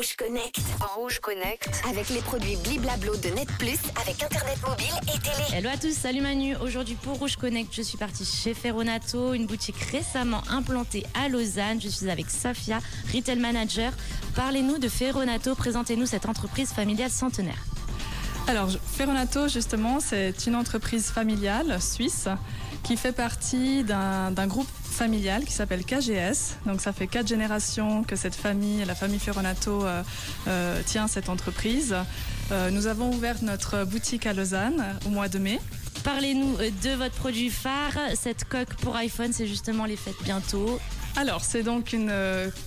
Rouge Connect. Rouge Connect. Avec les produits Bliblablo de Net Plus, avec Internet mobile et télé. Hello à tous, salut Manu. Aujourd'hui pour Rouge Connect, je suis partie chez Ferronato, une boutique récemment implantée à Lausanne. Je suis avec Safia, Retail Manager. Parlez-nous de Ferronato, présentez-nous cette entreprise familiale centenaire. Alors, Ferronato, justement, c'est une entreprise familiale suisse qui fait partie d'un groupe familial qui s'appelle KGS. Donc, ça fait quatre générations que cette famille, la famille Ferronato, euh, euh, tient cette entreprise. Euh, nous avons ouvert notre boutique à Lausanne au mois de mai. Parlez-nous de votre produit phare. Cette coque pour iPhone, c'est justement les fêtes bientôt. Alors, c'est donc une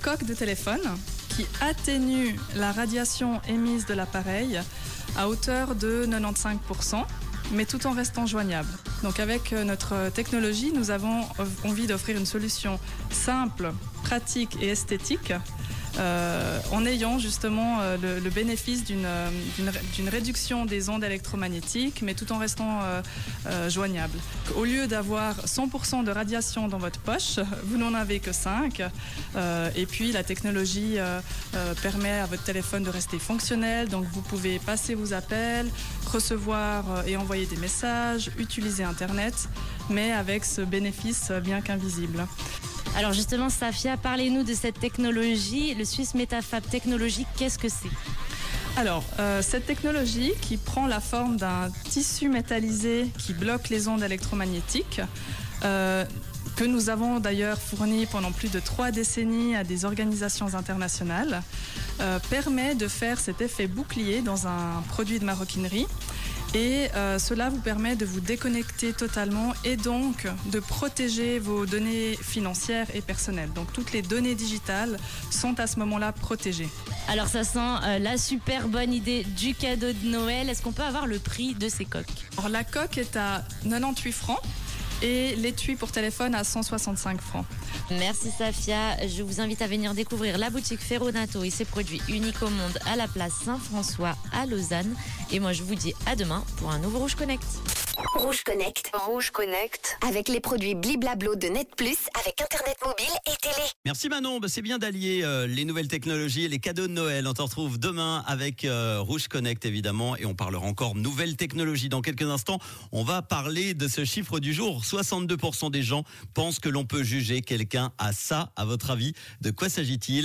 coque de téléphone qui atténue la radiation émise de l'appareil à hauteur de 95%, mais tout en restant joignable. Donc avec euh, notre technologie, nous avons envie d'offrir une solution simple, pratique et esthétique euh, en ayant justement euh, le, bénéfice euh, d'une réduction des ondes électromagnétiques, mais tout en restant joignable. Au lieu d'avoir 100% de radiation dans votre poche, vous n'en avez que 5. et puis la technologie permet à votre téléphone de rester fonctionnel, donc vous pouvez passer vos appels, recevoir et envoyer des messages, utiliser Internet, mais avec ce bénéfice bien qu'invisible. Alors justement, Safia, parlez-nous de cette technologie, le Swiss Metafab Technologique, qu'est-ce que c'est? Alors, euh, cette technologie qui prend la forme d'un tissu métallisé qui bloque les ondes électromagnétiques, euh, que nous avons d'ailleurs fourni pendant plus de trois décennies à des organisations internationales, euh, permet de faire cet effet bouclier dans un produit de maroquinerie et euh, cela vous permet de vous déconnecter totalement et donc de protéger vos données financières et personnelles. Donc toutes les données digitales sont à ce moment-là protégées. Alors ça sent euh, la super bonne idée du cadeau de Noël. Est-ce qu'on peut avoir le prix de ces coques? Alors la coque est à 98 francs et l'étui pour téléphone à 165 francs. Merci Safia. Je vous invite à venir découvrir la boutique Ferronato et ses produits uniques au monde à la place Saint-François à Lausanne. Et moi, je vous dis à demain pour un nouveau Rouge Connect. Rouge Connect. Rouge Connect. Avec les produits Bliblablo de Net Plus, avec Internet mobile et télé. Merci Manon, bah, c'est bien d'allier euh, les nouvelles technologies et les cadeaux de Noël. On te retrouve demain avec euh, Rouge Connect évidemment et on parlera encore nouvelles technologies. Dans quelques instants, on va parler de ce chiffre du jour. 62% des gens pensent que l'on peut juger quelqu'un à ça. À votre avis, de quoi s'agit-il?